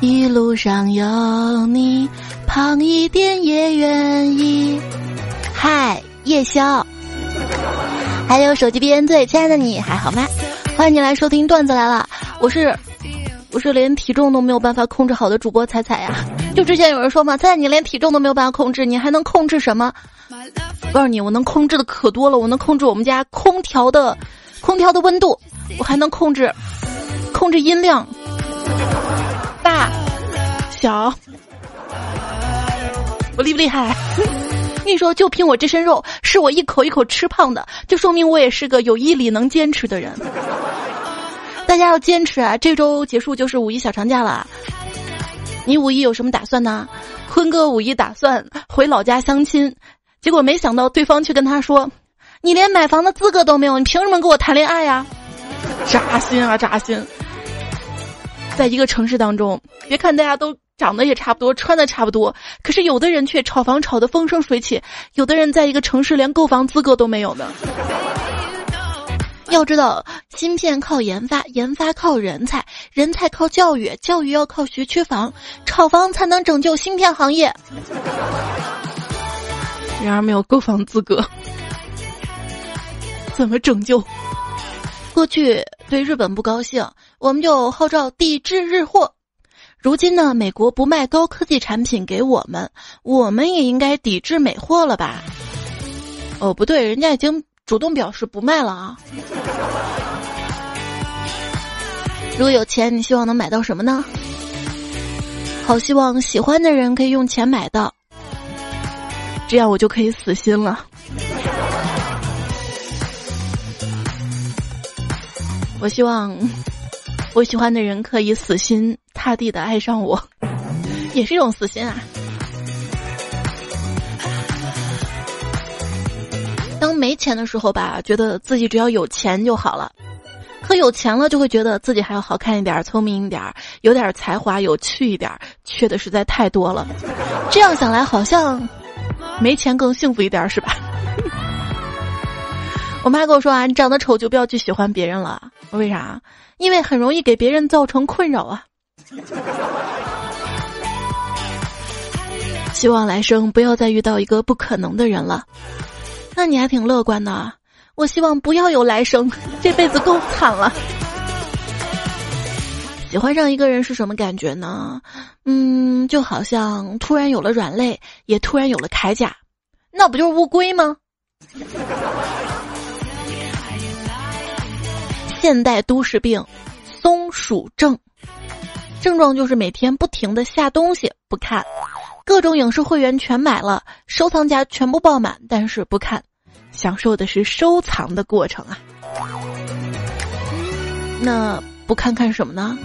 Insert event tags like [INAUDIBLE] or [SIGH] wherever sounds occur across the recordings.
一路上有你，胖一点也愿意。嗨，夜宵，还有手机边最亲爱的你还好吗？欢迎你来收听段子来了，我是我是连体重都没有办法控制好的主播彩彩呀。就之前有人说嘛，彩彩你连体重都没有办法控制，你还能控制什么？告诉你，我能控制的可多了，我能控制我们家空调的空调的温度，我还能控制控制音量。大，小，我厉不厉害？跟 [LAUGHS] 你说，就凭我这身肉，是我一口一口吃胖的，就说明我也是个有毅力、能坚持的人。[LAUGHS] 大家要坚持啊！这周结束就是五一小长假了，你五一有什么打算呢？坤哥五一打算回老家相亲，结果没想到对方却跟他说：“你连买房的资格都没有，你凭什么跟我谈恋爱呀？”扎心啊，扎心！在一个城市当中，别看大家都长得也差不多，穿的差不多，可是有的人却炒房炒得风生水起，有的人在一个城市连购房资格都没有呢。要知道，芯片靠研发，研发靠人才，人才靠教育，教育要靠学区房，炒房才能拯救芯片行业。然而没有购房资格，怎么拯救？过去对日本不高兴，我们就号召抵制日货。如今呢，美国不卖高科技产品给我们，我们也应该抵制美货了吧？哦，不对，人家已经主动表示不卖了啊。如果有钱，你希望能买到什么呢？好希望喜欢的人可以用钱买到，这样我就可以死心了。我希望我喜欢的人可以死心塌地的爱上我，[LAUGHS] 也是一种死心啊。当没钱的时候吧，觉得自己只要有钱就好了；可有钱了，就会觉得自己还要好看一点、聪明一点、有点才华、有趣一点，缺的实在太多了。这样想来，好像没钱更幸福一点，是吧？[LAUGHS] 我妈跟我说啊，你长得丑就不要去喜欢别人了。为啥？因为很容易给别人造成困扰啊。[LAUGHS] 希望来生不要再遇到一个不可能的人了。那你还挺乐观的。我希望不要有来生，[LAUGHS] 这辈子够惨了。喜欢上一个人是什么感觉呢？嗯，就好像突然有了软肋，也突然有了铠甲，那不就是乌龟吗？现代都市病，松鼠症，症状就是每天不停的下东西不看，各种影视会员全买了，收藏夹全部爆满，但是不看，享受的是收藏的过程啊。那不看看什么呢？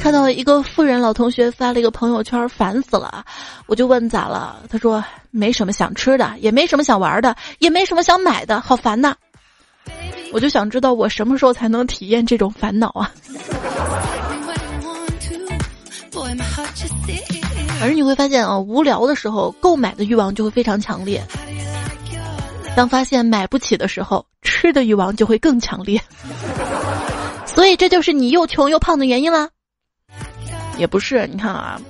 看到一个富人老同学发了一个朋友圈，烦死了，我就问咋了？他说没什么想吃的，也没什么想玩的，也没什么想买的，好烦呐。我就想知道我什么时候才能体验这种烦恼啊！而你会发现啊，无聊的时候购买的欲望就会非常强烈；当发现买不起的时候，吃的欲望就会更强烈。所以这就是你又穷又胖的原因啦。也不是，你看啊，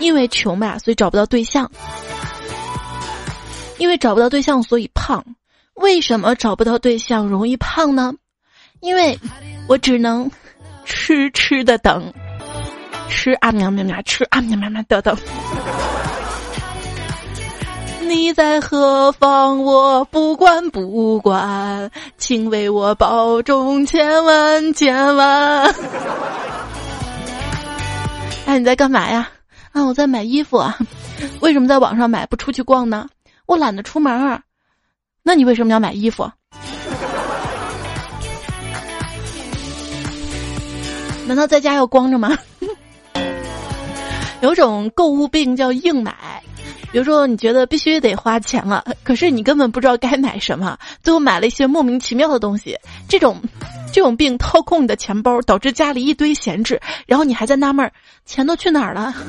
因为穷吧，所以找不到对象；因为找不到对象，所以胖。为什么找不到对象容易胖呢？因为我只能 [LAUGHS] 痴痴的等，吃啊喵喵喵，吃啊喵喵喵的等。你在何方？我不管不管，请为我保重，千万千万。哎，你在干嘛呀？啊，我在买衣服啊。[LAUGHS] 为什么在网上买不出去逛呢？我懒得出门儿。那你为什么要买衣服？难道在家要光着吗？[LAUGHS] 有种购物病叫硬买，比如说你觉得必须得花钱了，可是你根本不知道该买什么，最后买了一些莫名其妙的东西。这种这种病掏空你的钱包，导致家里一堆闲置，然后你还在纳闷儿，钱都去哪儿了？[LAUGHS]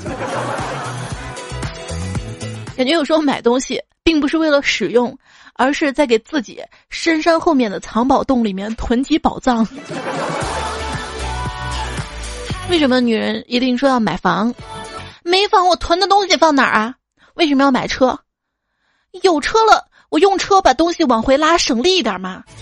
感觉有时候买东西并不是为了使用。而是在给自己深山后面的藏宝洞里面囤积宝藏。为什么女人一定说要买房？没房我囤的东西放哪儿啊？为什么要买车？有车了，我用车把东西往回拉，省力一点嘛。[LAUGHS]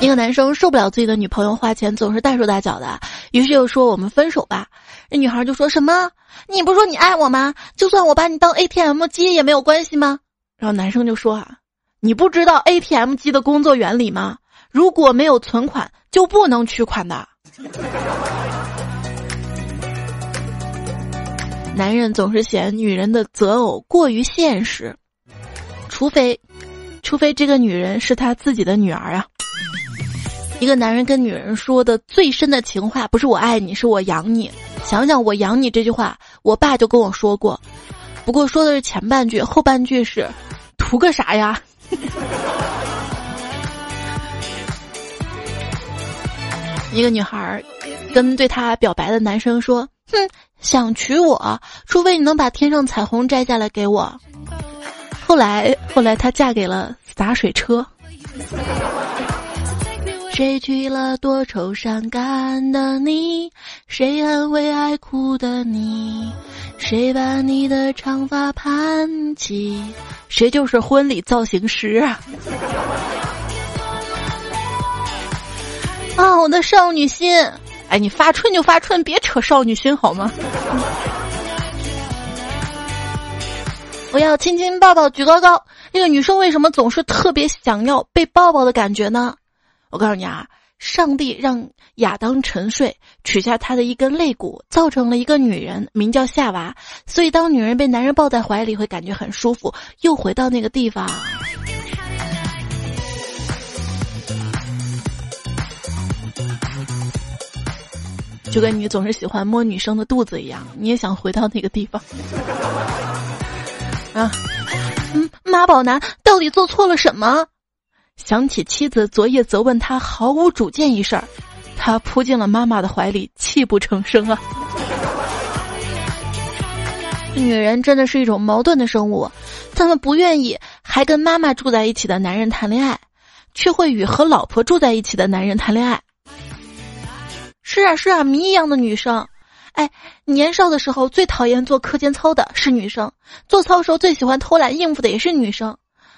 一个男生受不了自己的女朋友花钱总是大手大脚的，于是又说我们分手吧。那女孩就说什么？你不是说你爱我吗？就算我把你当 ATM 机也没有关系吗？然后男生就说啊，你不知道 ATM 机的工作原理吗？如果没有存款就不能取款的。男人总是嫌女人的择偶过于现实，除非，除非这个女人是他自己的女儿啊。一个男人跟女人说的最深的情话，不是我爱你，是我养你。想想我养你这句话，我爸就跟我说过，不过说的是前半句，后半句是，图个啥呀？[LAUGHS] 一个女孩跟对她表白的男生说：“哼，想娶我，除非你能把天上彩虹摘下来给我。”后来，后来她嫁给了洒水车。谁娶了多愁善感的你？谁安慰爱哭的你？谁把你的长发盘起？谁就是婚礼造型师啊！啊，[LAUGHS] 我的少女心！哎，你发春就发春，别扯少女心好吗？[LAUGHS] 我要亲亲抱抱举高高。那个女生为什么总是特别想要被抱抱的感觉呢？我告诉你啊，上帝让亚当沉睡，取下他的一根肋骨，造成了一个女人，名叫夏娃。所以，当女人被男人抱在怀里，会感觉很舒服，又回到那个地方。就跟你总是喜欢摸女生的肚子一样，你也想回到那个地方。啊，嗯，妈宝男到底做错了什么？想起妻子昨夜责问他毫无主见一事儿，他扑进了妈妈的怀里，泣不成声啊！女人真的是一种矛盾的生物，他们不愿意还跟妈妈住在一起的男人谈恋爱，却会与和老婆住在一起的男人谈恋爱。是啊是啊，谜一样的女生，哎，年少的时候最讨厌做课间操的是女生，做操时候最喜欢偷懒应付的也是女生。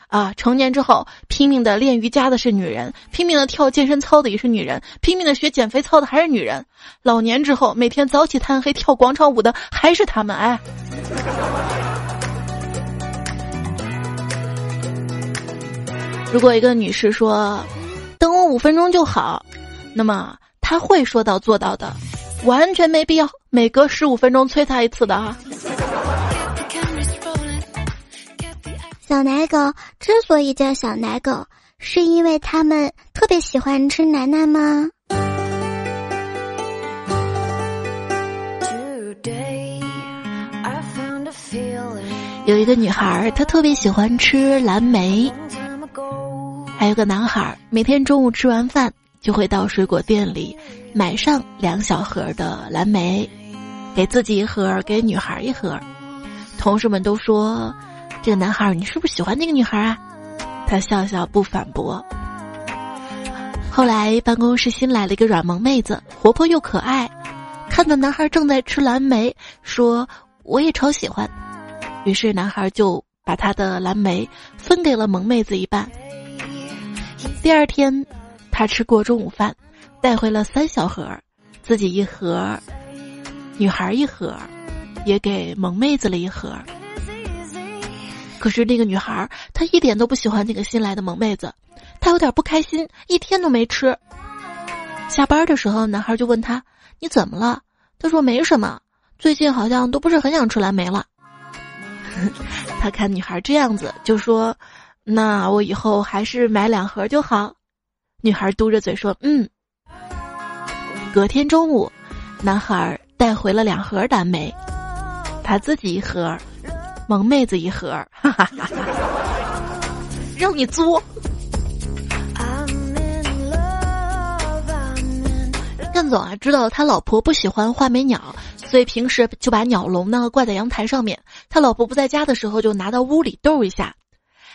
啊，成年之后拼命的练瑜伽的是女人，拼命的跳健身操的也是女人，拼命的学减肥操的还是女人。老年之后每天早起贪黑跳广场舞的还是他们。哎，如果一个女士说等我五分钟就好，那么她会说到做到的，完全没必要每隔十五分钟催她一次的啊。小奶狗之所以叫小奶狗，是因为它们特别喜欢吃奶奶吗？有一个女孩，她特别喜欢吃蓝莓；还有个男孩，每天中午吃完饭就会到水果店里买上两小盒的蓝莓，给自己一盒，给女孩一盒。同事们都说。这个男孩，你是不是喜欢那个女孩啊？他笑笑不反驳。后来办公室新来了一个软萌妹子，活泼又可爱，看到男孩正在吃蓝莓，说我也超喜欢。于是男孩就把他的蓝莓分给了萌妹子一半。第二天，他吃过中午饭，带回了三小盒，自己一盒，女孩一盒，也给萌妹子了一盒。可是那个女孩，她一点都不喜欢那个新来的萌妹子，她有点不开心，一天都没吃。下班的时候，男孩就问她：“你怎么了？”她说：“没什么，最近好像都不是很想吃蓝莓了。”他看女孩这样子，就说：“那我以后还是买两盒就好。”女孩嘟着嘴说：“嗯。”隔天中午，男孩带回了两盒蓝莓，他自己一盒。萌妹子一盒，哈哈哈哈让你作。干总啊，知道他老婆不喜欢画眉鸟，所以平时就把鸟笼呢挂在阳台上面。他老婆不在家的时候，就拿到屋里逗一下。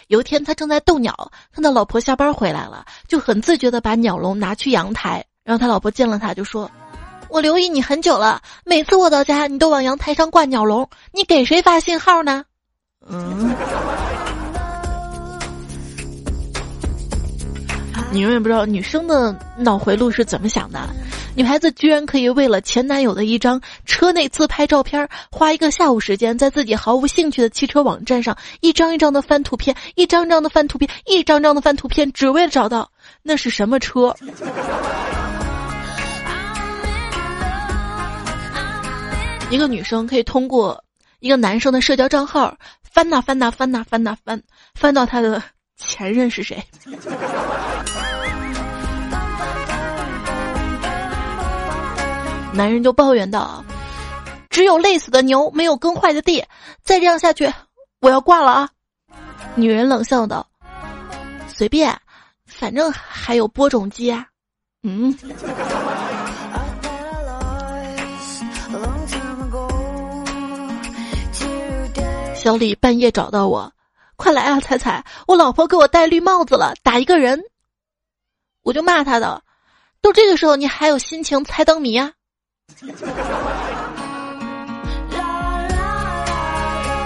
有一天，他正在逗鸟，看到老婆下班回来了，就很自觉的把鸟笼拿去阳台，然后他老婆见了他就说：“我留意你很久了，每次我到家你都往阳台上挂鸟笼，你给谁发信号呢？”嗯。你永远不知道女生的脑回路是怎么想的。女孩子居然可以为了前男友的一张车内自拍照片，花一个下午时间，在自己毫无兴趣的汽车网站上一张一张的翻图片，一张张的翻图片，一张张的翻图片，只为了找到那是什么车。一个女生可以通过一个男生的社交账号翻呐翻呐翻呐翻呐翻，翻到他的前任是谁。[LAUGHS] 男人就抱怨道：“只有累死的牛，没有耕坏的地。再这样下去，我要挂了啊！”女人冷笑道：“随便，反正还有播种机啊。”嗯。小李半夜找到我：“快来啊，彩彩，我老婆给我戴绿帽子了，打一个人。”我就骂他的：“都这个时候，你还有心情猜灯谜啊？”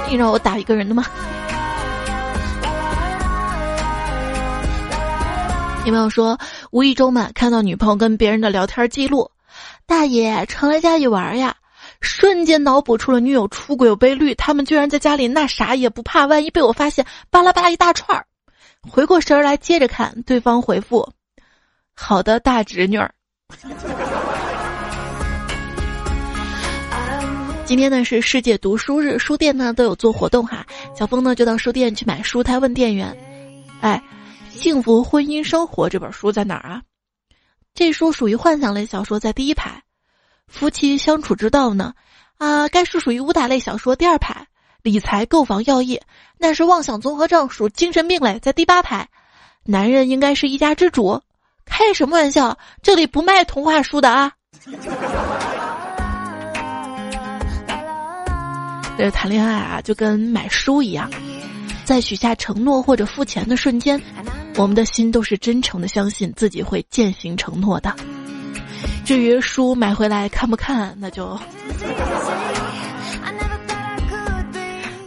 你让我打一个人的吗？有没有说无意中嘛看到女朋友跟别人的聊天记录？大爷常来家里玩呀，瞬间脑补出了女友出轨被绿，他们居然在家里那啥也不怕，万一被我发现，巴拉巴拉一大串儿。回过神儿来接着看，对方回复：“好的，大侄女儿。[LAUGHS] ”今天呢是世界读书日，书店呢都有做活动哈。小峰呢就到书店去买书，他问店员：“哎，《幸福婚姻生活》这本书在哪儿啊？”这书属于幻想类小说，在第一排。夫妻相处之道呢？啊，该书属于武打类小说，第二排。理财购房药业，那是妄想综合症，属精神病类，在第八排。男人应该是一家之主，开什么玩笑？这里不卖童话书的啊。[LAUGHS] 这谈恋爱啊，就跟买书一样，在许下承诺或者付钱的瞬间，我们的心都是真诚的相信自己会践行承诺的。至于书买回来看不看，那就……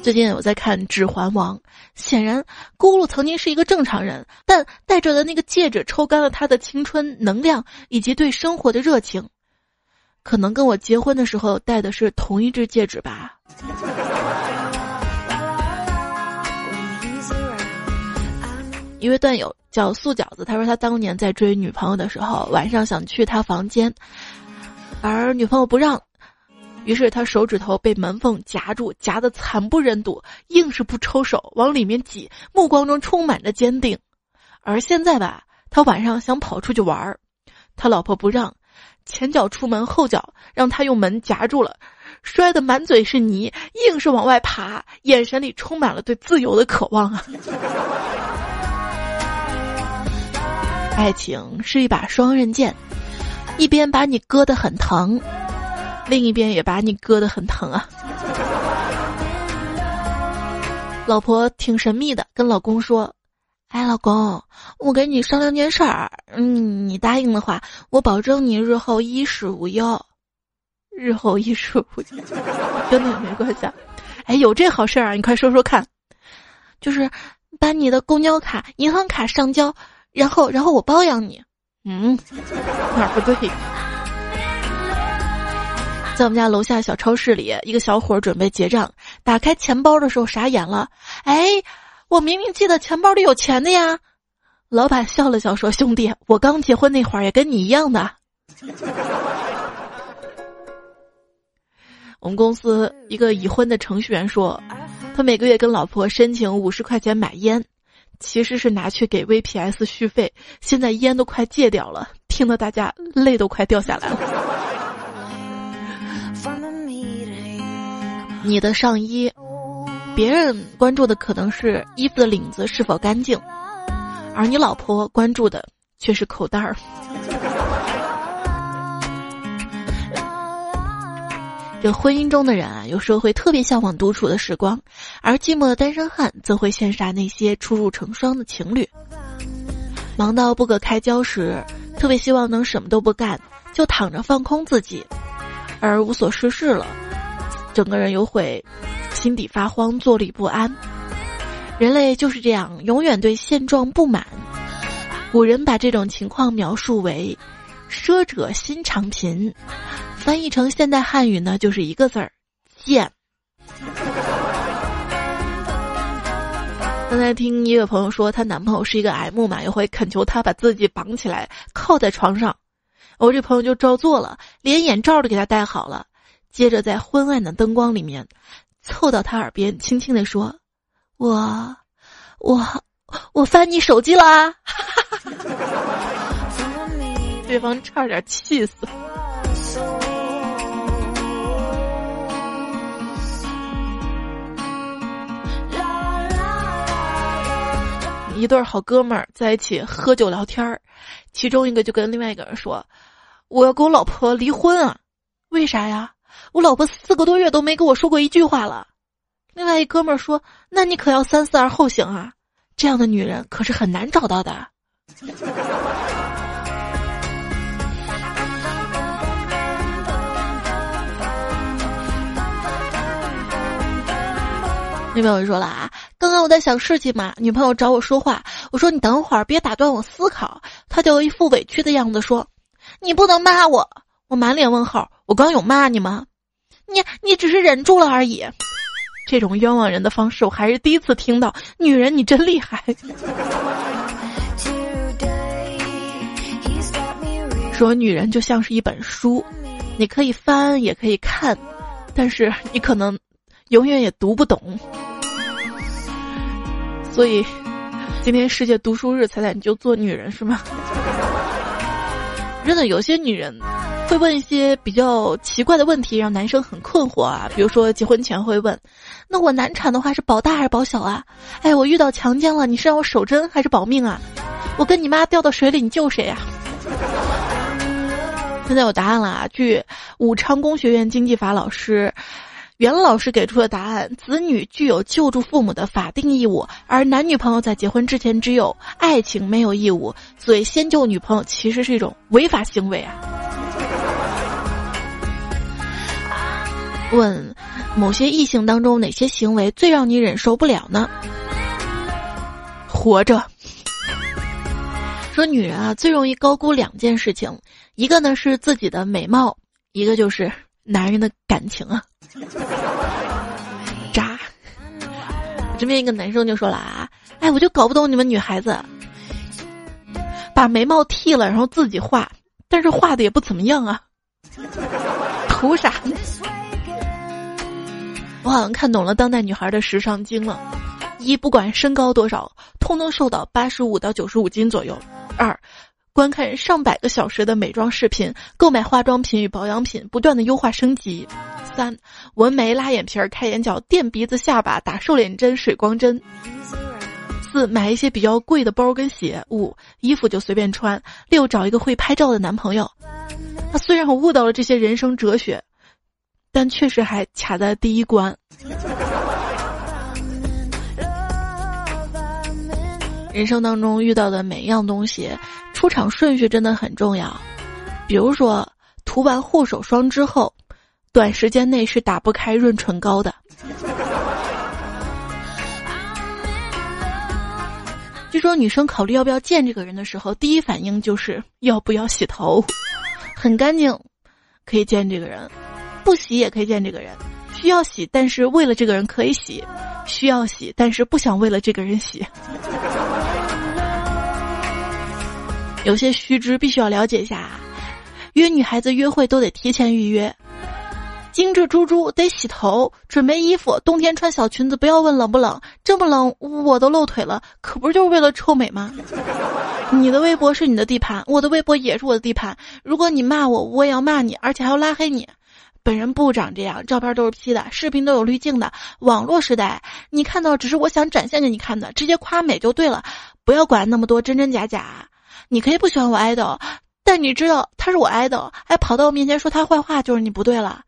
最近我在看《指环王》，显然咕噜曾经是一个正常人，但戴着的那个戒指抽干了他的青春能量以及对生活的热情。可能跟我结婚的时候戴的是同一只戒指吧。[LAUGHS] 一位段友叫素饺子，他说他当年在追女朋友的时候，晚上想去她房间，而女朋友不让，于是他手指头被门缝夹住，夹得惨不忍睹，硬是不抽手往里面挤，目光中充满着坚定。而现在吧，他晚上想跑出去玩儿，他老婆不让。前脚出门，后脚让他用门夹住了，摔得满嘴是泥，硬是往外爬，眼神里充满了对自由的渴望啊！爱情是一把双刃剑，一边把你割得很疼，另一边也把你割得很疼啊！老婆挺神秘的，跟老公说。哎，老公，我跟你商量件事儿，嗯，你答应的话，我保证你日后衣食无忧。日后衣食无忧，跟那没关系。啊。哎，有这好事儿啊？你快说说看。就是把你的公交卡、银行卡上交，然后，然后我包养你。嗯，哪儿不对？在我们家楼下小超市里，一个小伙准备结账，打开钱包的时候傻眼了。哎。我明明记得钱包里有钱的呀，老板笑了笑说：“兄弟，我刚结婚那会儿也跟你一样的。”我们公司一个已婚的程序员说，他每个月跟老婆申请五十块钱买烟，其实是拿去给 VPS 续费，现在烟都快戒掉了，听得大家泪都快掉下来了。你的上衣。别人关注的可能是衣服的领子是否干净，而你老婆关注的却是口袋儿。这婚姻中的人啊，有时候会特别向往独处的时光，而寂寞的单身汉则会羡煞那些初入成双的情侣。忙到不可开交时，特别希望能什么都不干，就躺着放空自己，而无所事事了，整个人又会心底发慌，坐立不安。人类就是这样，永远对现状不满。古人把这种情况描述为“奢者心常贫”，翻译成现代汉语呢，就是一个字儿“贱”。刚才听一位朋友说，她男朋友是一个 M 嘛，有回恳求他把自己绑起来靠在床上，我这朋友就照做了，连眼罩都给他戴好了，接着在昏暗的灯光里面，凑到他耳边轻轻地说：“我，我，我翻你手机了啊！” [LAUGHS] 对方差点气死。一对好哥们儿在一起喝酒聊天儿，其中一个就跟另外一个人说：“我要跟我老婆离婚啊！为啥呀？我老婆四个多月都没跟我说过一句话了。”另外一哥们儿说：“那你可要三思而后行啊！这样的女人可是很难找到的。”女朋友说了啊，刚刚我在想事情嘛，女朋友找我说话，我说你等会儿别打断我思考，她就一副委屈的样子说，你不能骂我，我满脸问号，我刚有骂你吗？你你只是忍住了而已，这种冤枉人的方式我还是第一次听到，女人你真厉害。[LAUGHS] 说女人就像是一本书，你可以翻也可以看，但是你可能永远也读不懂。所以，今天世界读书日，彩彩你就做女人是吗？[LAUGHS] 真的，有些女人会问一些比较奇怪的问题，让男生很困惑啊。比如说，结婚前会问：“那我难产的话是保大还是保小啊？”哎，我遇到强奸了，你是让我守贞还是保命啊？我跟你妈掉到水里，你救谁呀？现在有答案了啊！据武昌工学院经济法老师。袁老师给出的答案：子女具有救助父母的法定义务，而男女朋友在结婚之前只有爱情没有义务，所以先救女朋友其实是一种违法行为啊。[LAUGHS] 问：某些异性当中哪些行为最让你忍受不了呢？活着。说女人啊最容易高估两件事情，一个呢是自己的美貌，一个就是男人的感情啊。[LAUGHS] 渣！这边一个男生就说了啊，哎，我就搞不懂你们女孩子，把眉毛剃了，然后自己画，但是画的也不怎么样啊，图啥？我好像看懂了当代女孩的时尚经了：一，不管身高多少，通通瘦到八十五到九十五斤左右；二，观看上百个小时的美妆视频，购买化妆品与保养品，不断的优化升级。三，纹眉、拉眼皮儿、开眼角、垫鼻子、下巴、打瘦脸针、水光针。四，买一些比较贵的包跟鞋。五，衣服就随便穿。六，找一个会拍照的男朋友。他虽然我悟到了这些人生哲学，但确实还卡在第一关。人生当中遇到的每一样东西，出场顺序真的很重要。比如说，涂完护手霜之后。短时间内是打不开润唇膏的。据说女生考虑要不要见这个人的时候，第一反应就是要不要洗头，很干净，可以见这个人；不洗也可以见这个人。需要洗，但是为了这个人可以洗；需要洗，但是不想为了这个人洗。有些须知必须要了解一下，约女孩子约会都得提前预约。精致猪猪得洗头，准备衣服，冬天穿小裙子，不要问冷不冷，这么冷我都露腿了，可不就是为了臭美吗？你的微博是你的地盘，我的微博也是我的地盘。如果你骂我，我也要骂你，而且还要拉黑你。本人不长这样，照片都是 P 的，视频都有滤镜的。网络时代，你看到只是我想展现给你看的，直接夸美就对了，不要管那么多真真假假。你可以不喜欢我爱豆，但你知道他是我爱豆，还跑到我面前说他坏话，就是你不对了。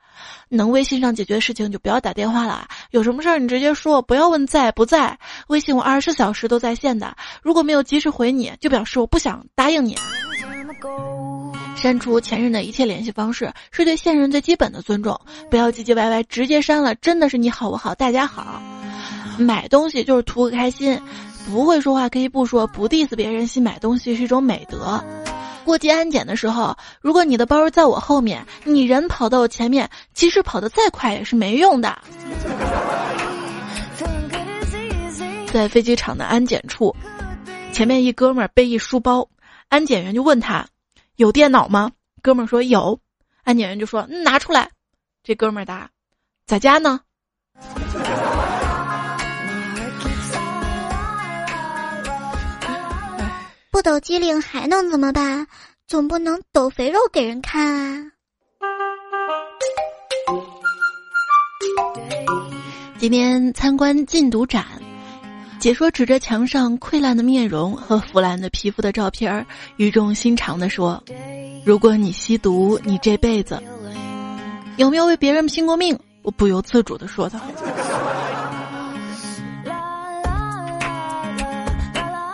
能微信上解决的事情就不要打电话了，有什么事儿你直接说，不要问在不在。微信我二十四小时都在线的，如果没有及时回你，就表示我不想答应你。删除前任的一切联系方式是对现任最基本的尊重，不要唧唧歪歪，直接删了，真的是你好我好大家好。买东西就是图个开心，不会说话可以不说，不 diss 别人，新买东西是一种美德。过街安检的时候，如果你的包在我后面，你人跑到我前面，即使跑得再快也是没用的。[LAUGHS] 在飞机场的安检处，前面一哥们儿背一书包，安检员就问他：“有电脑吗？”哥们儿说：“有。”安检员就说：“拿出来。”这哥们儿答：“在家呢。”不抖机灵还能怎么办？总不能抖肥肉给人看啊！今天参观禁毒展。解说指着墙上溃烂的面容和腐烂的皮肤的照片，语重心长地说：“如果你吸毒，你这辈子有没有为别人拼过命？”我不由自主地说道。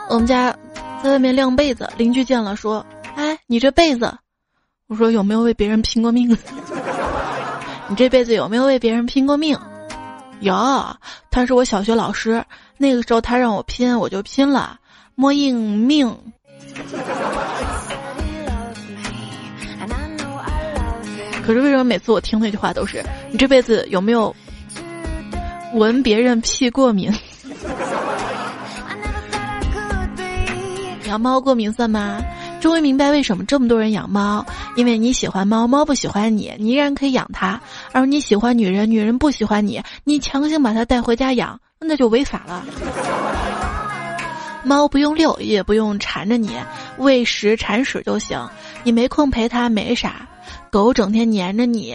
我们家在外面晾被子，邻居见了说：“哎，你这被子。”我说：“有没有为别人拼过命？” [LAUGHS] 你这辈子有没有为别人拼过命？有，他是我小学老师。那个时候他让我拼，我就拼了，摸硬命。可是为什么每次我听那句话都是你这辈子有没有闻别人屁过敏？[LAUGHS] 养猫过敏算吗？终于明白为什么这么多人养猫，因为你喜欢猫，猫不喜欢你，你依然可以养它；而你喜欢女人，女人不喜欢你，你强行把它带回家养。那就违法了。猫不用遛，也不用缠着你，喂食铲屎就行。你没空陪它没啥。狗整天黏着你，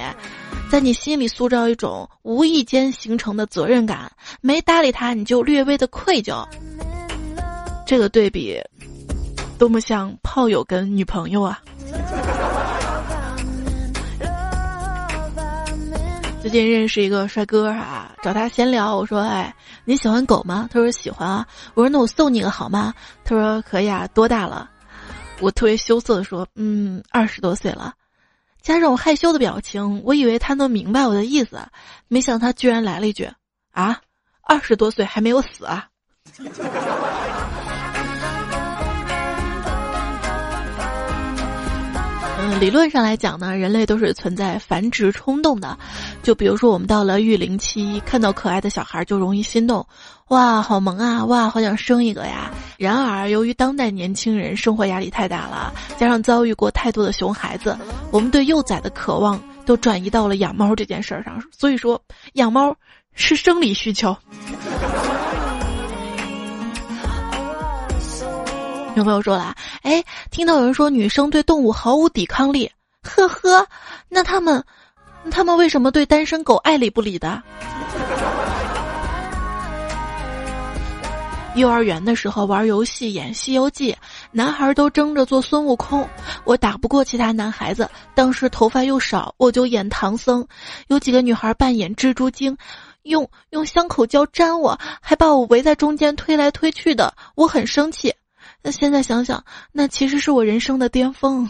在你心里塑造一种无意间形成的责任感。没搭理它，你就略微的愧疚。这个对比，多么像炮友跟女朋友啊！最近认识一个帅哥啊，找他闲聊，我说：“哎，你喜欢狗吗？”他说：“喜欢啊。”我说：“那我送你个好吗？”他说：“可以啊。”多大了？我特别羞涩的说：“嗯，二十多岁了。”加上我害羞的表情，我以为他能明白我的意思，没想到他居然来了一句：“啊，二十多岁还没有死啊！”理论上来讲呢，人类都是存在繁殖冲动的。就比如说，我们到了育龄期，看到可爱的小孩就容易心动，哇，好萌啊，哇，好想生一个呀。然而，由于当代年轻人生活压力太大了，加上遭遇过太多的熊孩子，我们对幼崽的渴望都转移到了养猫这件事儿上。所以说，养猫是生理需求。有朋友说了，哎，听到有人说女生对动物毫无抵抗力，呵呵，那他们，他们为什么对单身狗爱理不理的？幼儿园的时候玩游戏演《西游记》，男孩都争着做孙悟空，我打不过其他男孩子，当时头发又少，我就演唐僧，有几个女孩扮演蜘蛛精，用用香口胶粘我，还把我围在中间推来推去的，我很生气。那现在想想，那其实是我人生的巅峰。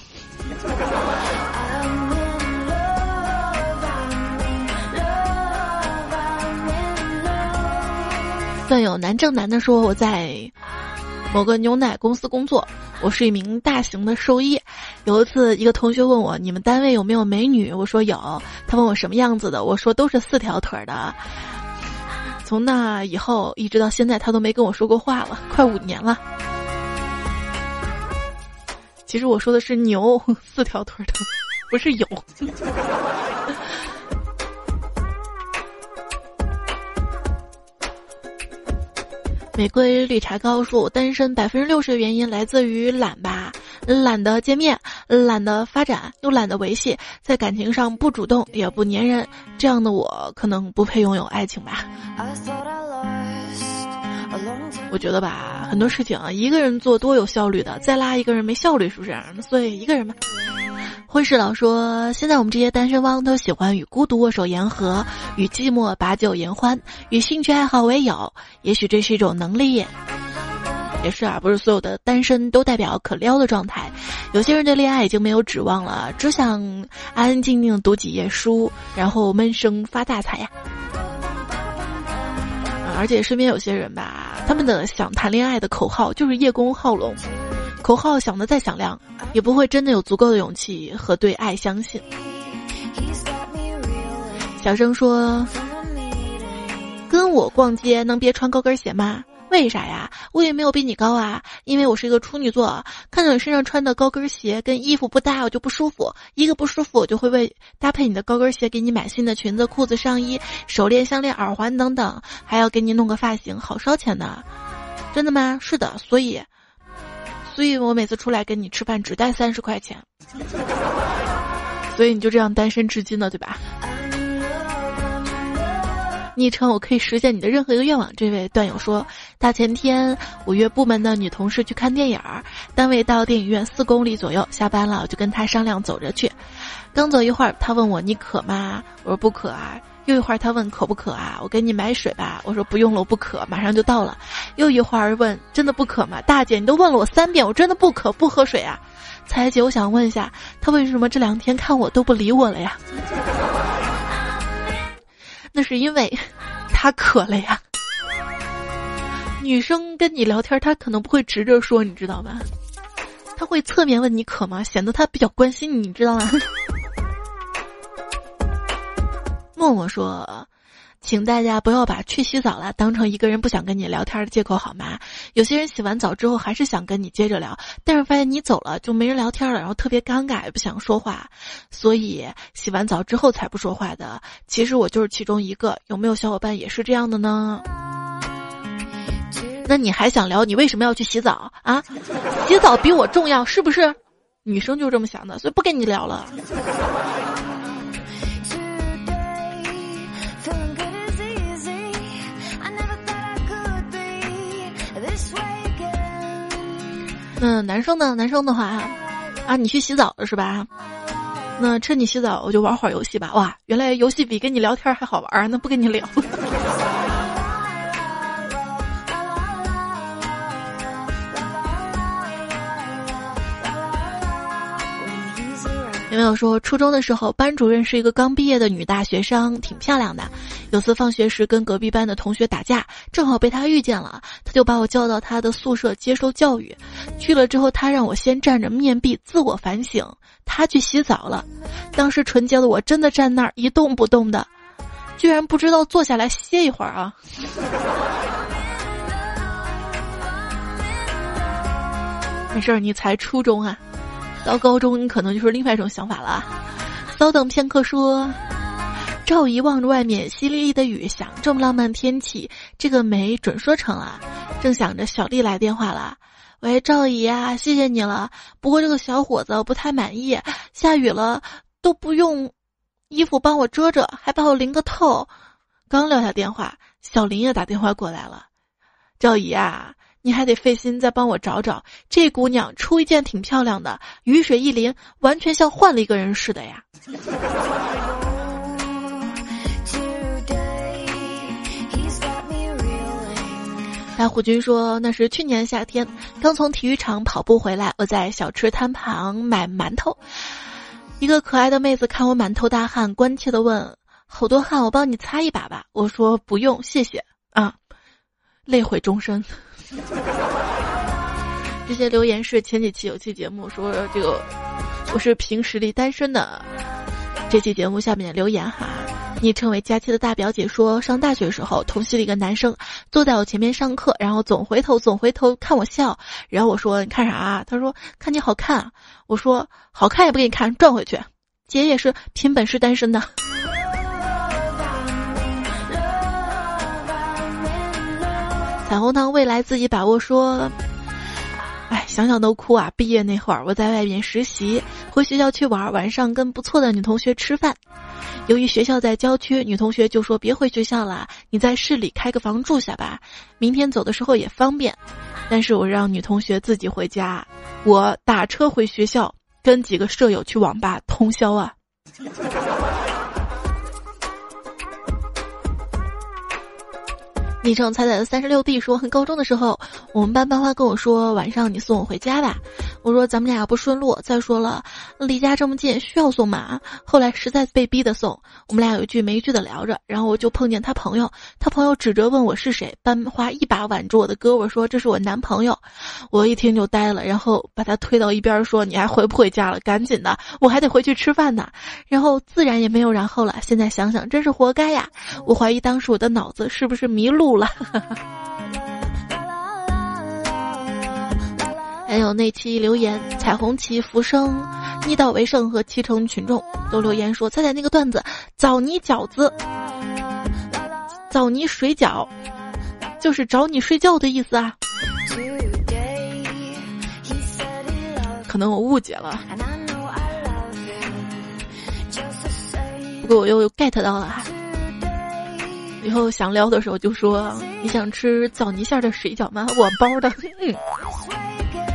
段友南正南的说：“我在某个牛奶公司工作，我是一名大型的兽医。有一次，一个同学问我：‘你们单位有没有美女？’我说有。他问我什么样子的，我说都是四条腿的。从那以后一直到现在，他都没跟我说过话了，快五年了。”其实我说的是牛，四条腿的，[LAUGHS] 不是有。[LAUGHS] 玫瑰绿茶高说：“我单身百分之六十的原因来自于懒吧，懒得见面，懒得发展，又懒得维系，在感情上不主动也不粘人，这样的我可能不配拥有爱情吧。”我觉得吧，很多事情啊，一个人做多有效率的，再拉一个人没效率，是不是？所以一个人吧。灰世老说，现在我们这些单身汪都喜欢与孤独握手言和，与寂寞把酒言欢，与兴趣爱好为友。也许这是一种能力。也是啊，不是所有的单身都代表可撩的状态。有些人对恋爱已经没有指望了，只想安安静静读几页书，然后闷声发大财呀。而且身边有些人吧，他们的想谈恋爱的口号就是叶公好龙，口号想的再响亮，也不会真的有足够的勇气和对爱相信。小声说：“跟我逛街能别穿高跟鞋吗？为啥呀？我也没有比你高啊。因为我是一个处女座，看到你身上穿的高跟鞋跟衣服不搭，我就不舒服。一个不舒服，我就会为搭配你的高跟鞋给你买新的裙子、裤子、上衣、手链、项链、耳环等等，还要给你弄个发型，好烧钱的。真的吗？是的，所以，所以我每次出来跟你吃饭只带三十块钱，所以你就这样单身至今了，对吧？”昵称我可以实现你的任何一个愿望。这位段友说，大前天我约部门的女同事去看电影，单位到电影院四公里左右，下班了我就跟她商量走着去。刚走一会儿，她问我你渴吗？我说不渴啊。又一会儿她问渴不渴啊？我给你买水吧。我说不用了，我不渴，马上就到了。又一会儿问真的不渴吗？大姐你都问了我三遍，我真的不渴，不喝水啊。彩姐，我想问一下，他为什么这两天看我都不理我了呀？那是因为，[LAUGHS] 他渴了呀。女生跟你聊天，她可能不会直着说，你知道吧？他会侧面问你渴吗？显得他比较关心你，你知道吗？[LAUGHS] 默默说。请大家不要把去洗澡了当成一个人不想跟你聊天的借口好吗？有些人洗完澡之后还是想跟你接着聊，但是发现你走了就没人聊天了，然后特别尴尬，也不想说话，所以洗完澡之后才不说话的。其实我就是其中一个，有没有小伙伴也是这样的呢？那你还想聊？你为什么要去洗澡啊？洗澡比我重要是不是？女生就这么想的，所以不跟你聊了。那男生呢？男生的话，啊，你去洗澡了是吧？那趁你洗澡，我就玩会儿游戏吧。哇，原来游戏比跟你聊天还好玩，那不跟你聊。[LAUGHS] 有没有说初中的时候，班主任是一个刚毕业的女大学生，挺漂亮的。有次放学时跟隔壁班的同学打架，正好被他遇见了，他就把我叫到他的宿舍接受教育。去了之后，他让我先站着面壁自我反省。他去洗澡了，当时纯洁的我真的站那儿一动不动的，居然不知道坐下来歇一会儿啊。[LAUGHS] 没事儿，你才初中啊。到高中，你可能就是另外一种想法了。稍等片刻，说赵姨望着外面淅沥沥的雨，想这么浪漫天气，这个媒准说成了。正想着，小丽来电话了，喂，赵姨啊，谢谢你了。不过这个小伙子不太满意，下雨了都不用衣服帮我遮着，还把我淋个透。刚撂下电话，小林也打电话过来了，赵姨啊。你还得费心再帮我找找这姑娘，出一件挺漂亮的，雨水一淋，完全像换了一个人似的呀。大虎君说，那是去年夏天，刚从体育场跑步回来，我在小吃摊旁买馒头，一个可爱的妹子看我满头大汗，关切的问：“好多汗，我帮你擦一把吧。”我说：“不用，谢谢。”啊，泪毁终身。[LAUGHS] 这些留言是前几期有期节目说这个我是凭实力单身的。这期节目下面留言哈，昵称为佳期的大表姐说，上大学时候同系的一个男生坐在我前面上课，然后总回头总回头看我笑，然后我说你看啥？他说看你好看。我说好看也不给你看，转回去。姐也是凭本事单身的。[LAUGHS] 彩虹糖未来自己把握说：“哎，想想都哭啊！毕业那会儿，我在外面实习，回学校去玩，晚上跟不错的女同学吃饭。由于学校在郊区，女同学就说别回学校了，你在市里开个房住下吧，明天走的时候也方便。但是我让女同学自己回家，我打车回学校，跟几个舍友去网吧通宵啊。”昵称彩彩的三十六 D 说，很高中的时候，我们班班花跟我说，晚上你送我回家吧。我说咱们俩不顺路。再说了，离家这么近，需要送吗？后来实在被逼的送。我们俩有一句没一句的聊着，然后我就碰见他朋友，他朋友指着问我是谁，班花一把挽住我的胳膊说这是我男朋友。我一听就呆了，然后把他推到一边说你还回不回家了？赶紧的，我还得回去吃饭呢。然后自然也没有然后了。现在想想真是活该呀！我怀疑当时我的脑子是不是迷路。了，[LAUGHS] 还有那期留言，彩虹旗、浮生、逆道为胜和七成群众都留言说：“猜猜那个段子，枣泥饺子，枣泥水饺，就是找你睡觉的意思啊。”可能我误解了，不过我又 get 到了哈。以后想聊的时候就说你想吃枣泥馅的水饺吗？我包的。嗯，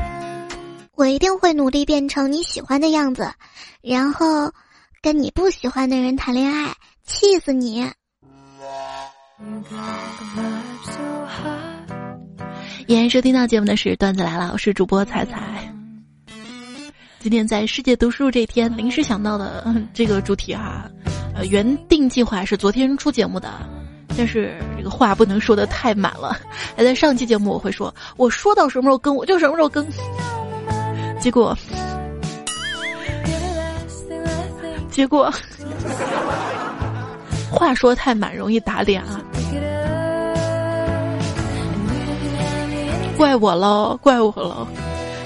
[LAUGHS] 我一定会努力变成你喜欢的样子，然后跟你不喜欢的人谈恋爱，气死你！[LAUGHS] 依然收听到节目的是段子来了，我是主播彩彩。今天在世界读书这天临时想到的这个主题哈，呃，原定计划是昨天出节目的。但是这个话不能说的太满了，还在上期节目我会说，我说到什么时候更我就什么时候更，结果，结果，话说太满容易打脸啊，怪我喽，怪我喽，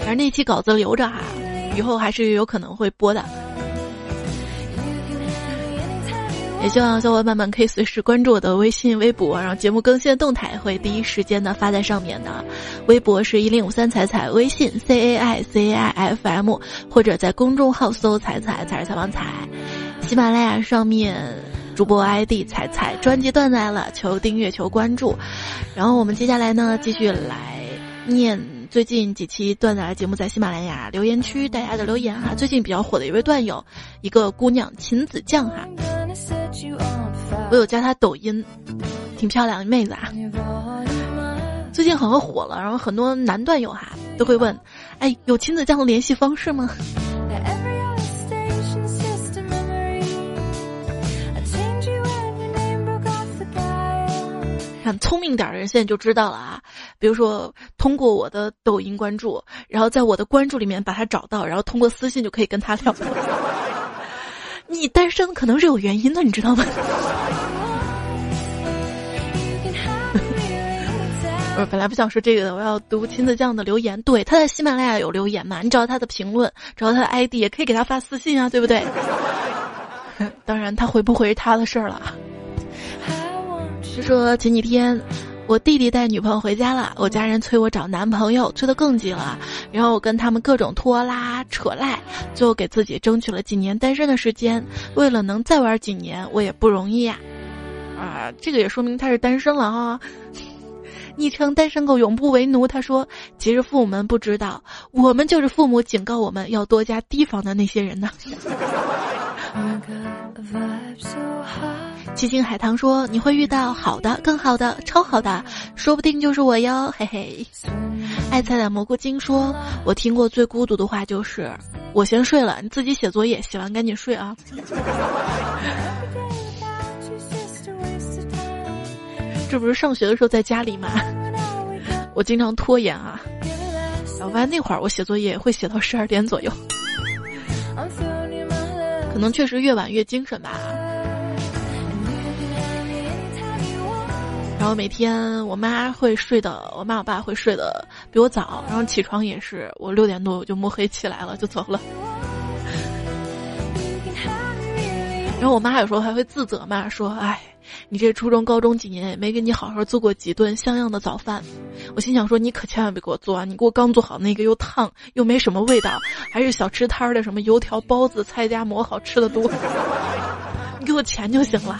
反正那期稿子留着哈，以后还是有可能会播的。也希望小伙伴们可以随时关注我的微信、微博，然后节目更新的动态会第一时间的发在上面的。微博是一零五三彩彩，微信 C A I C A I F M，或者在公众号搜“彩彩彩是采访彩”。喜马拉雅上面主播 ID 彩彩，专辑段子来了，求订阅，求关注。然后我们接下来呢，继续来念最近几期段子来节目在喜马拉雅留言区大家的留言哈。最近比较火的一位段友，一个姑娘秦子酱哈。我有加她抖音，挺漂亮的妹子啊。最近很火了，然后很多男段友哈都会问：“哎，有亲子酱的联系方式吗？”很聪明点的人现在就知道了啊，比如说通过我的抖音关注，然后在我的关注里面把他找到，然后通过私信就可以跟他聊。你单身可能是有原因的，你知道吗？[LAUGHS] 我本来不想说这个的，我要读亲子酱的留言。对，他在喜马拉雅有留言嘛？你找到他的评论，找到他的 ID，也可以给他发私信啊，对不对？[LAUGHS] 当然，他回不回他的事儿了。就说前几天。我弟弟带女朋友回家了，我家人催我找男朋友，催得更急了。然后我跟他们各种拖拉扯赖，最后给自己争取了几年单身的时间。为了能再玩几年，我也不容易呀。啊，这个也说明他是单身了哈。昵称单身狗永不为奴，他说：“其实父母们不知道，我们就是父母警告我们要多加提防的那些人呢。[LAUGHS] ”七星海棠说：“你会遇到好的、更好的、超好的，说不定就是我哟，嘿嘿。”爱菜的蘑菇精说：“我听过最孤独的话就是，我先睡了，你自己写作业，写完赶紧睡啊。[LAUGHS] ”这不是上学的时候在家里吗？我经常拖延啊，我发现那会儿我写作业会写到十二点左右。可能确实越晚越精神吧。然后每天我妈会睡的，我妈我爸会睡的比我早，然后起床也是我六点多我就摸黑起来了就走了。然后我妈有时候还会自责嘛，说：“哎，你这初中、高中几年也没给你好好做过几顿像样的早饭。”我心想说：“你可千万别给我做啊！你给我刚做好那个又烫又没什么味道，还是小吃摊儿的什么油条、包子、菜夹馍好吃的多。你给我钱就行了，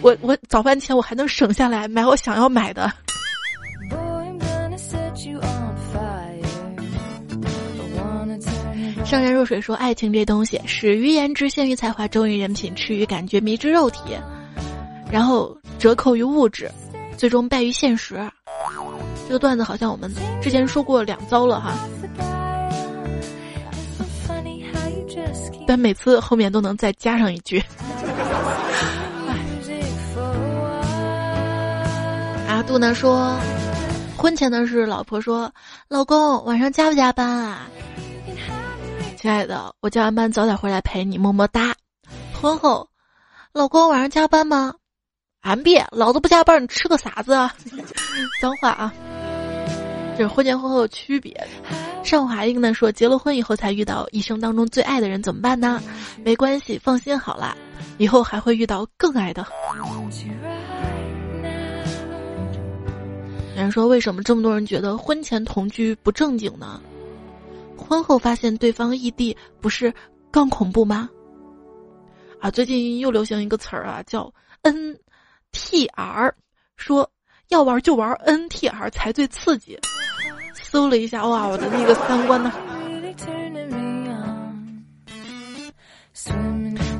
我我早饭钱我还能省下来买我想要买的。”上善若水说：“爱情这东西，始于颜值，陷于才华，忠于人品，痴于感觉，迷之肉体，然后折扣于物质，最终败于现实。这个段子好像我们之前说过两遭了哈，但每次后面都能再加上一句。[LAUGHS] 阿杜呢说，婚前的是老婆说，老公晚上加不加班啊？亲爱的，我加完班早点回来陪你，么么哒。婚后，老公晚上加班吗？俺别，老子不加班，你吃个啥子啊？[LAUGHS] 脏话啊！这是婚前婚后区别。上华英呢说，结了婚以后才遇到一生当中最爱的人，怎么办呢？没关系，放心好了，以后还会遇到更爱的。有人说，为什么这么多人觉得婚前同居不正经呢？婚后发现对方异地，不是更恐怖吗？啊，最近又流行一个词儿啊，叫 N T R，说要玩就玩 N T R 才最刺激。搜了一下，哇，我的那个三观呢？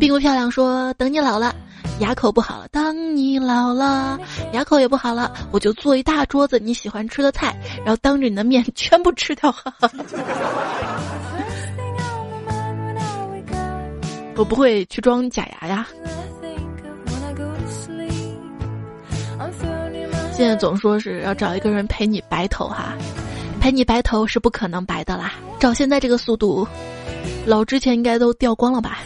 并不漂亮，说等你老了，牙口不好了。当你老了，牙口也不好了，我就做一大桌子你喜欢吃的菜，然后当着你的面全部吃掉。[LAUGHS] 我不会去装假牙呀。现在总说是要找一个人陪你白头哈，陪你白头是不可能白的啦。照现在这个速度，老之前应该都掉光了吧。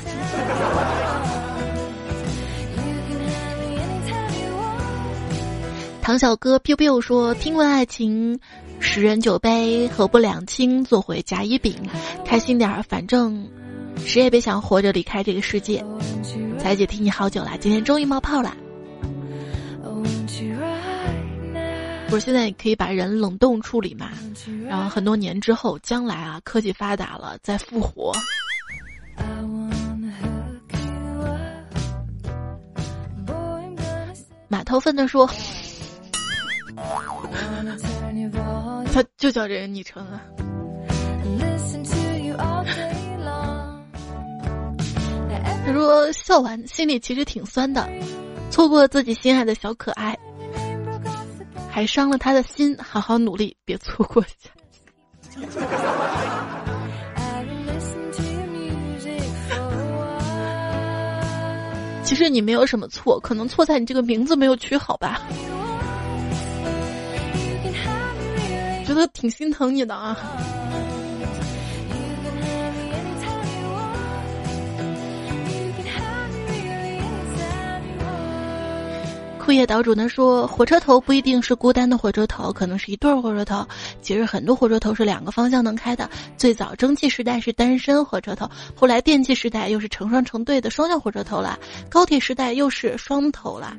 唐小哥 biu biu 说：“听闻爱情，十人九杯，何不两清，做回甲乙丙，开心点儿，反正谁也别想活着离开这个世界。”彩姐听你好久了，今天终于冒泡了。不是现在可以把人冷冻处理嘛？然后很多年之后，将来啊，科技发达了再复活。马头粪的说。他就叫这个昵称啊。他说笑完心里其实挺酸的，错过自己心爱的小可爱，还伤了他的心。好好努力，别错过下。其实你没有什么错，可能错在你这个名字没有取好吧。觉得挺心疼你的啊！枯叶岛主呢说，火车头不一定是孤单的火车头，可能是一对儿火车头。其实很多火车头是两个方向能开的。最早蒸汽时代是单身火车头，后来电气时代又是成双成对的双向火车头了，高铁时代又是双头了。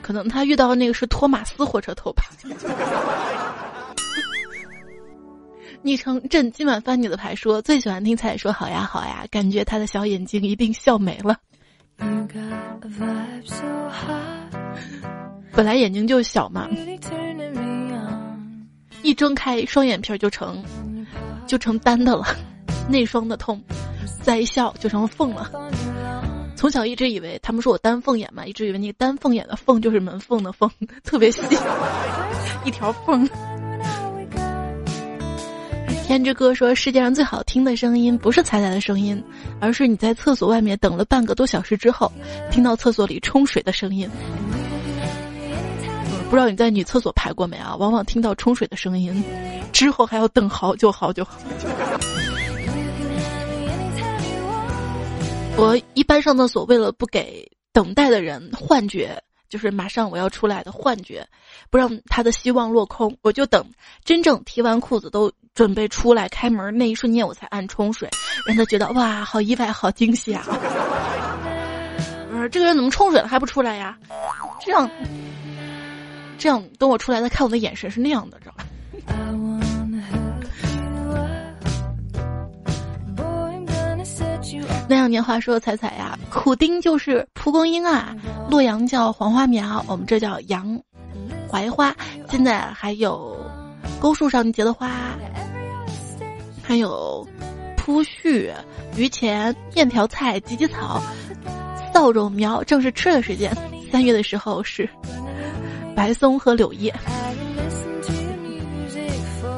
可能他遇到的那个是托马斯火车头吧。[LAUGHS] 昵称朕今晚翻你的牌，说最喜欢听彩说好呀好呀，感觉他的小眼睛一定笑没了。[LAUGHS] 本来眼睛就小嘛，一睁开双眼皮就成就成单的了，[LAUGHS] 内双的痛，再一笑就成缝了。从小一直以为他们说我单凤眼嘛，一直以为那个单凤眼的凤就是门缝的缝，特别细，[LAUGHS] 一条缝。天之歌说世界上最好听的声音不是彩彩的声音，而是你在厕所外面等了半个多小时之后，听到厕所里冲水的声音。不知道你在女厕所排过没啊？往往听到冲水的声音，之后还要等好久好久。我一般上厕所，为了不给等待的人幻觉，就是马上我要出来的幻觉，不让他的希望落空，我就等真正提完裤子都准备出来开门那一瞬间，我才按冲水，让他觉得哇，好意外，好惊喜啊！我 [LAUGHS] 说这个人怎么冲水了还不出来呀？这样，这样等我出来，他看我的眼神是那样的，知道吧？那样年华说：“彩彩呀，苦丁就是蒲公英啊，洛阳叫黄花苗，我们这叫洋槐花。现在还有沟树上结的花，还有铺絮、榆钱、面条菜、芨芨草、扫帚苗，正是吃的时间。三月的时候是白松和柳叶，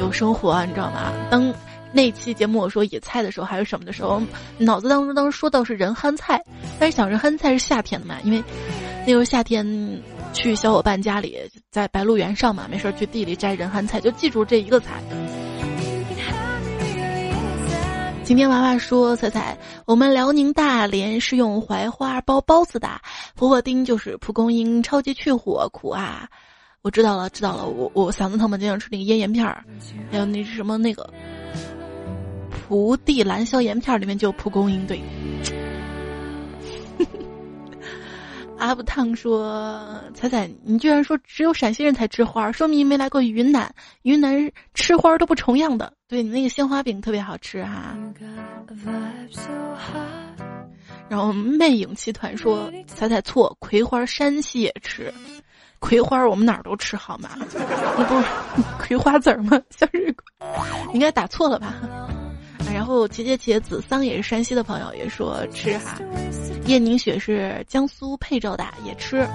有生活啊，你知道吗？当那期节目我说野菜的时候还是什么的时候，脑子当中当时说到是人憨菜，但是想着憨菜是夏天的嘛，因为那时候夏天去小伙伴家里，在白鹿原上嘛，没事去地里摘人憨菜，就记住这一个菜。今天娃娃说：“彩彩，我们辽宁大连是用槐花包包子的，婆婆丁就是蒲公英，超级去火苦啊！我知道了，知道了，我我嗓子疼嘛，经常吃那个咽炎片儿，还有那什么那个蒲地蓝消炎片，里面就蒲公英对。”阿布烫说：“彩彩，你居然说只有陕西人才吃花，说明没来过云南。云南吃花都不重样的。对你那个鲜花饼特别好吃哈。[LAUGHS] ”然后魅影集团说：“彩彩错，葵花山西也吃，葵花我们哪儿都吃好吗？那不是葵花籽儿吗？向日葵，应该打错了吧？”然后茄茄茄子桑也是山西的朋友也说吃哈，燕宁雪是江苏配州的也吃。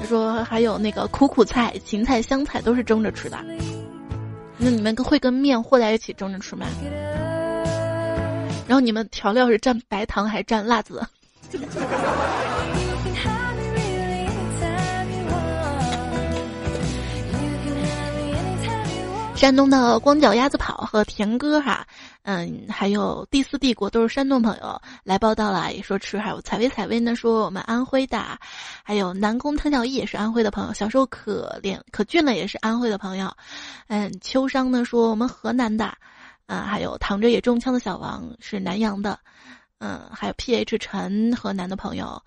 他说还有那个苦苦菜、芹菜、香菜都是蒸着吃的。那你们会跟面和在一起蒸着吃吗？然后你们调料是蘸白糖还是蘸辣子？[LAUGHS] 山东的光脚鸭子跑和田哥哈，嗯，还有第四帝国都是山东朋友来报道了，也说吃。还有采薇采薇呢，说我们安徽的，还有南宫汤小艺也是安徽的朋友，小时候可怜可俊了也是安徽的朋友，嗯，秋商呢说我们河南的，嗯，还有躺着也中枪的小王是南阳的，嗯，还有 P H 陈河南的朋友，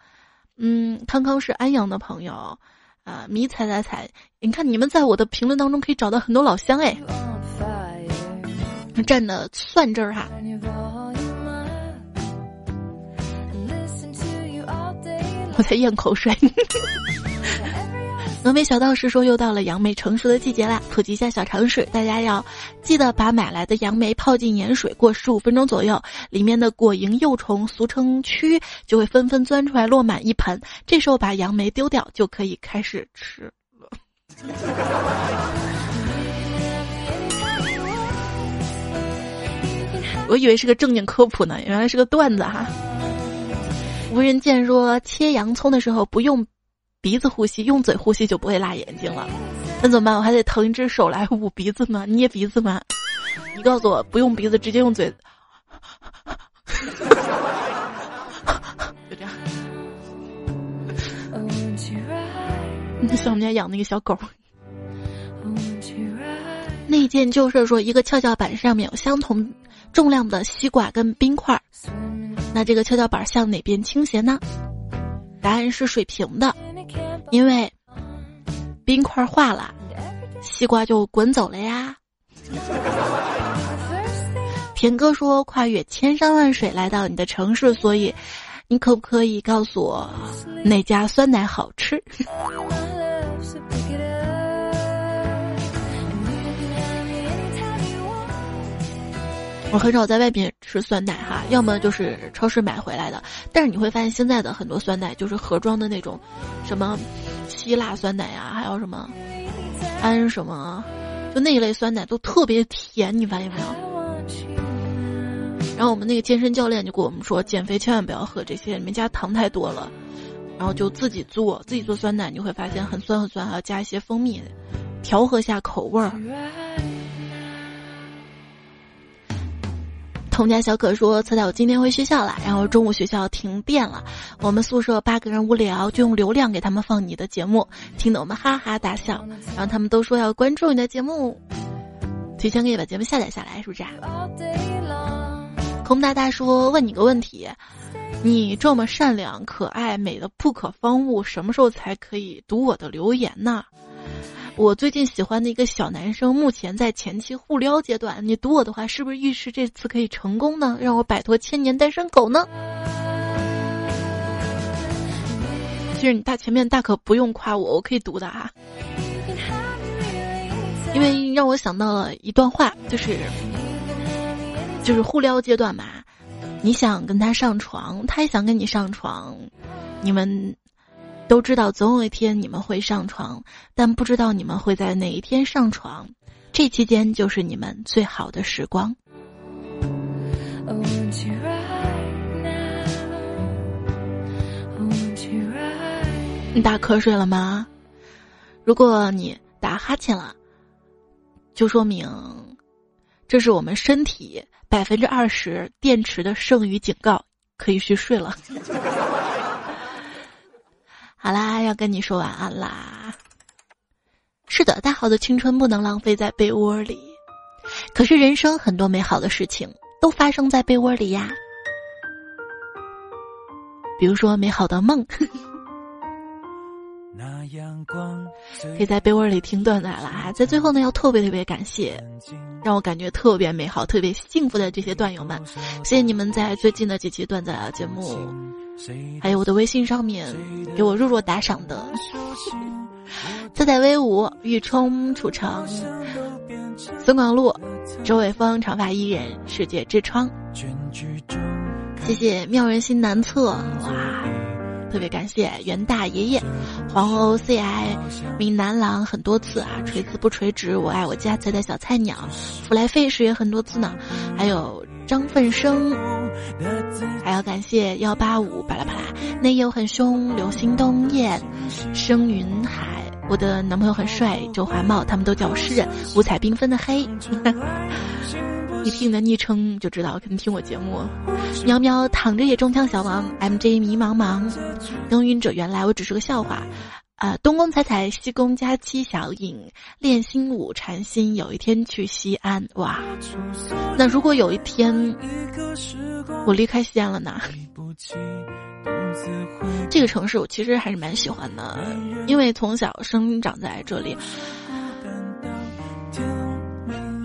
嗯，康康是安阳的朋友。啊，迷彩彩彩，你看你们在我的评论当中可以找到很多老乡哎，站的蒜汁儿哈。我在咽口水。[LAUGHS] 峨眉小道士说：“又到了杨梅成熟的季节啦，普及一下小常识，大家要记得把买来的杨梅泡进盐水过十五分钟左右，里面的果蝇幼虫，俗称蛆，就会纷纷钻出来，落满一盆。这时候把杨梅丢掉，就可以开始吃了。[LAUGHS] 我以为是个正经科普呢，原来是个段子哈。无人见说切洋葱的时候不用。”鼻子呼吸，用嘴呼吸就不会辣眼睛了。那怎么办？我还得腾一只手来捂鼻子吗？捏鼻子吗？你告诉我，不用鼻子，直接用嘴。就这样。你像我们家养那个小狗。那件旧事说，一个跷跷板上面有相同重量的西瓜跟冰块，那这个跷跷板向哪边倾斜呢？答案是水平的。因为冰块化了，西瓜就滚走了呀。田哥说跨越千山万水来到你的城市，所以你可不可以告诉我哪家酸奶好吃？[LAUGHS] 我很少在外面吃酸奶哈，要么就是超市买回来的。但是你会发现现在的很多酸奶就是盒装的那种，什么希腊酸奶呀，还有什么安什么，就那一类酸奶都特别甜，你发现没有？然后我们那个健身教练就跟我们说，减肥千万不要喝这些，里面加糖太多了。然后就自己做，自己做酸奶，你会发现很酸很酸，还要加一些蜂蜜，调和下口味儿。童家小可说：“猜猜我今天回学校了，然后中午学校停电了，我们宿舍八个人无聊，就用流量给他们放你的节目，听得我们哈哈大笑。然后他们都说要关注你的节目，提前可以把节目下载下来，是不是？”啊空大大说：“问你个问题，你这么善良、可爱、美的不可方物，什么时候才可以读我的留言呢？”我最近喜欢的一个小男生，目前在前期互撩阶段。你读我的话，是不是预示这次可以成功呢？让我摆脱千年单身狗呢？其实你大前面大可不用夸我，我可以读的哈。因为让我想到了一段话，就是就是互撩阶段嘛，你想跟他上床，他也想跟你上床，你们都知道总有一天你们会上床，但不知道你们会在哪一天上床。这期间就是你们最好的时光。你打瞌睡了吗？如果你打哈欠了，就说明这是我们身体百分之二十电池的剩余警告，可以去睡了。好啦，要跟你说晚安啦。是的，大好的青春不能浪费在被窝里。可是人生很多美好的事情都发生在被窝里呀，比如说美好的梦。可以在被窝里听段子了啊在最后呢，要特别特别感谢，让我感觉特别美好、特别幸福的这些段友们，谢谢你们在最近的几期段子节目，还有我的微信上面给我弱弱打赏的，自在威武、玉冲、楚城、孙广路、周伟峰、长发伊人、世界之窗，谢谢妙人心难测，哇！特别感谢袁大爷爷、黄欧 CI、闽南郎很多次啊，锤子不垂直，我爱我家彩彩小菜鸟，福来费时也很多次呢，还有张奋生，还要感谢幺八五巴拉巴拉，内友很凶，流星东燕，生云海，我的男朋友很帅，周华茂，他们都叫我诗人，五彩缤纷的黑。[LAUGHS] 一听你的昵称就知道肯定听我节目。喵喵躺着也中枪小王，M J 迷茫茫，耕耘者原来我只是个笑话。啊，东宫彩彩，西宫佳期，小影练心舞禅心，有一天去西安。哇，那如果有一天我离开西安了呢？这个城市我其实还是蛮喜欢的，因为从小生长在这里，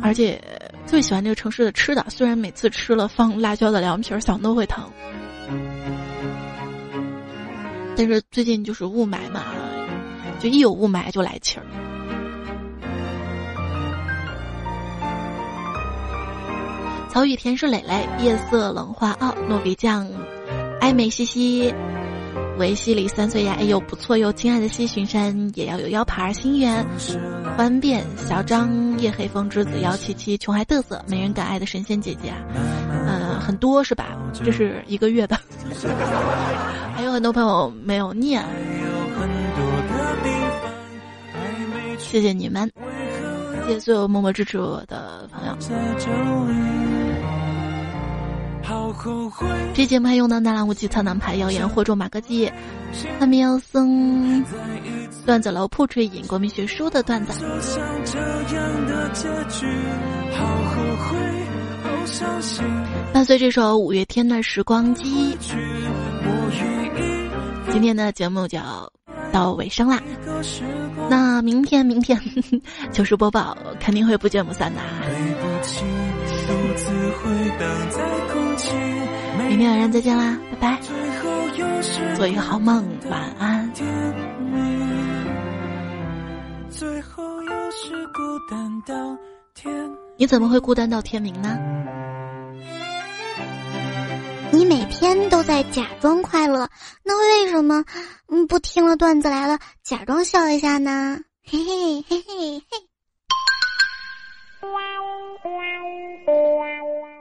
而且。最喜欢这个城市的吃的，虽然每次吃了放辣椒的凉皮儿，嗓子都会疼，但是最近就是雾霾嘛，就一有雾霾就来气儿。曹雨田是磊磊，夜色冷花傲，诺比酱，暧昧西西。维西里三岁呀，哎呦不错哟，亲爱的西巡山也要有腰牌心愿，欢变小张夜黑风之子幺七七穷还嘚瑟没人敢爱的神仙姐姐啊，嗯很多是吧？这是一个月的，[LAUGHS] 还有很多朋友没有念，谢谢你们，谢谢所有默默支持我的朋友。这节目还用到纳兰无忌、苍南牌、谣言惑众、马哥记、汉密妖僧、段子楼铺吹引、国民学书的段子。伴随这首五月天的时光机，今天的节目就要到尾声啦。那明天，明天糗事播报肯定会不见不散的。明天晚上再见啦，拜拜！做一个好梦，晚安。你怎么会孤单到天明呢？你每天都在假装快乐，那为什么嗯不听了段子来了，假装笑一下呢？嘿嘿嘿嘿嘿。哇哇哇哇